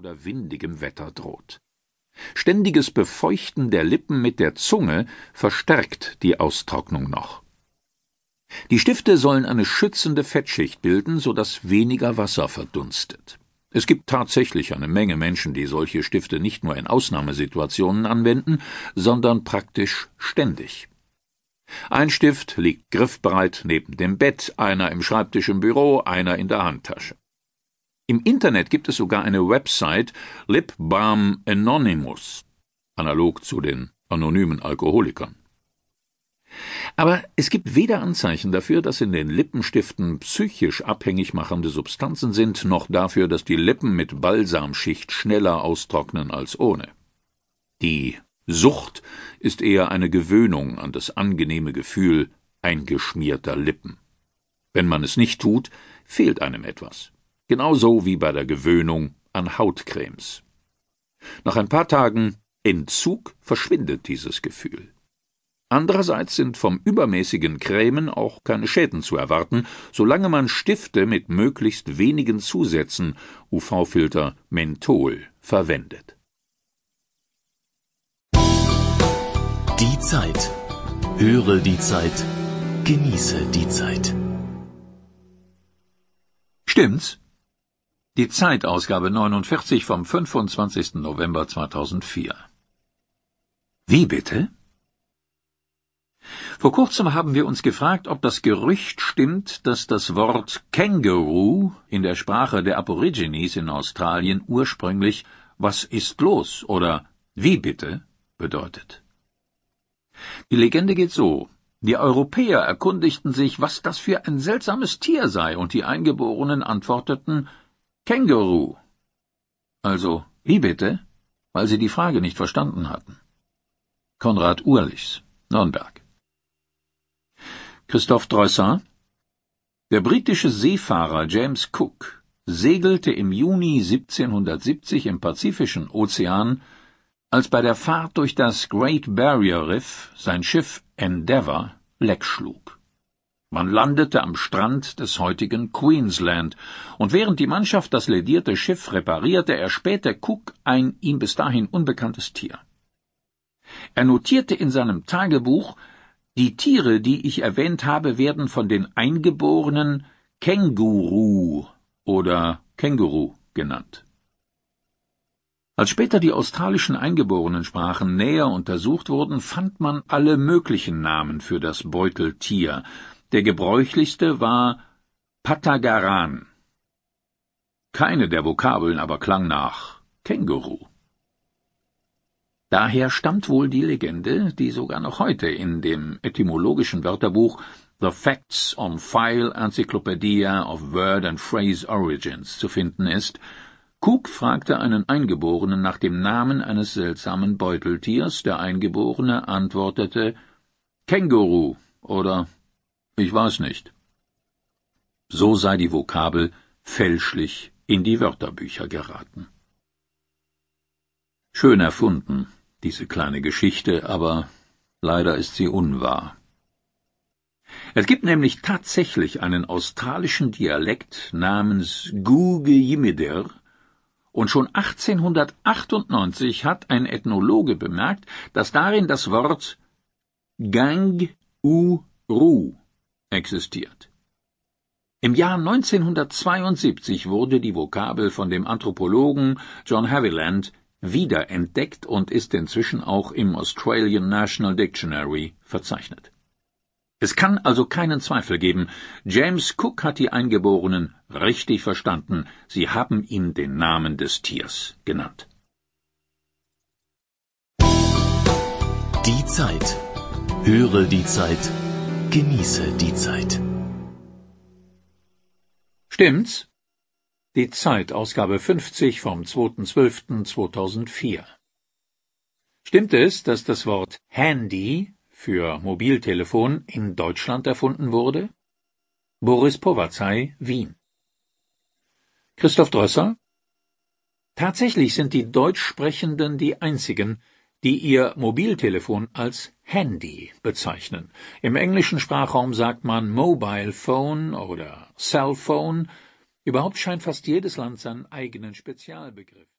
oder windigem Wetter droht. Ständiges Befeuchten der Lippen mit der Zunge verstärkt die Austrocknung noch. Die Stifte sollen eine schützende Fettschicht bilden, so dass weniger Wasser verdunstet. Es gibt tatsächlich eine Menge Menschen, die solche Stifte nicht nur in Ausnahmesituationen anwenden, sondern praktisch ständig. Ein Stift liegt griffbereit neben dem Bett, einer im Schreibtisch im Büro, einer in der Handtasche. Im Internet gibt es sogar eine Website Lip Balm Anonymous, analog zu den anonymen Alkoholikern. Aber es gibt weder Anzeichen dafür, dass in den Lippenstiften psychisch abhängig machende Substanzen sind, noch dafür, dass die Lippen mit Balsamschicht schneller austrocknen als ohne. Die Sucht ist eher eine Gewöhnung an das angenehme Gefühl eingeschmierter Lippen. Wenn man es nicht tut, fehlt einem etwas. Genauso wie bei der Gewöhnung an Hautcremes. Nach ein paar Tagen Entzug verschwindet dieses Gefühl. Andererseits sind vom übermäßigen Cremen auch keine Schäden zu erwarten, solange man Stifte mit möglichst wenigen Zusätzen, UV-Filter, Menthol, verwendet. Die Zeit. Höre die Zeit. Genieße die Zeit. Stimmt's? Die Zeitausgabe 49 vom 25. November 2004. Wie bitte? Vor kurzem haben wir uns gefragt, ob das Gerücht stimmt, dass das Wort Känguru in der Sprache der Aborigines in Australien ursprünglich Was ist los oder Wie bitte bedeutet. Die Legende geht so. Die Europäer erkundigten sich, was das für ein seltsames Tier sei, und die Eingeborenen antworteten Känguru. Also, wie bitte? Weil sie die Frage nicht verstanden hatten. Konrad Urlichs, Nürnberg. Christoph Droyssin Der britische Seefahrer James Cook segelte im Juni 1770 im Pazifischen Ozean als bei der Fahrt durch das Great Barrier Reef sein Schiff Endeavour Leck schlug. Man landete am Strand des heutigen Queensland, und während die Mannschaft das ledierte Schiff reparierte, erspähte Cook ein ihm bis dahin unbekanntes Tier. Er notierte in seinem Tagebuch, die Tiere, die ich erwähnt habe, werden von den Eingeborenen Känguru oder Känguru genannt. Als später die australischen Eingeborenen-Sprachen näher untersucht wurden, fand man alle möglichen Namen für das Beuteltier. Der gebräuchlichste war Patagaran. Keine der Vokabeln aber klang nach Känguru. Daher stammt wohl die Legende, die sogar noch heute in dem etymologischen Wörterbuch The Facts on File Encyclopedia of Word and Phrase Origins zu finden ist, Cook fragte einen Eingeborenen nach dem Namen eines seltsamen Beuteltiers, der Eingeborene antwortete Känguru oder ich weiß nicht. So sei die Vokabel fälschlich in die Wörterbücher geraten. Schön erfunden, diese kleine Geschichte, aber leider ist sie unwahr. Es gibt nämlich tatsächlich einen australischen Dialekt namens Guge Yimidir, und schon 1898 hat ein Ethnologe bemerkt, dass darin das Wort Gang-u-ru existiert. Im Jahr 1972 wurde die Vokabel von dem Anthropologen John Haviland wiederentdeckt und ist inzwischen auch im Australian National Dictionary verzeichnet. Es kann also keinen Zweifel geben, James Cook hat die Eingeborenen richtig verstanden, sie haben ihm den Namen des Tiers genannt. Die Zeit. Höre die Zeit. Genieße die Zeit. Stimmt's? Die Zeit, Ausgabe 50 vom 2.12.2004. Stimmt es, dass das Wort Handy für Mobiltelefon in Deutschland erfunden wurde? Boris Powazai, Wien. Christoph Drösser? Tatsächlich sind die Deutschsprechenden die einzigen, die ihr Mobiltelefon als Handy bezeichnen. Im englischen Sprachraum sagt man Mobile Phone oder Cell Phone. Überhaupt scheint fast jedes Land seinen eigenen Spezialbegriff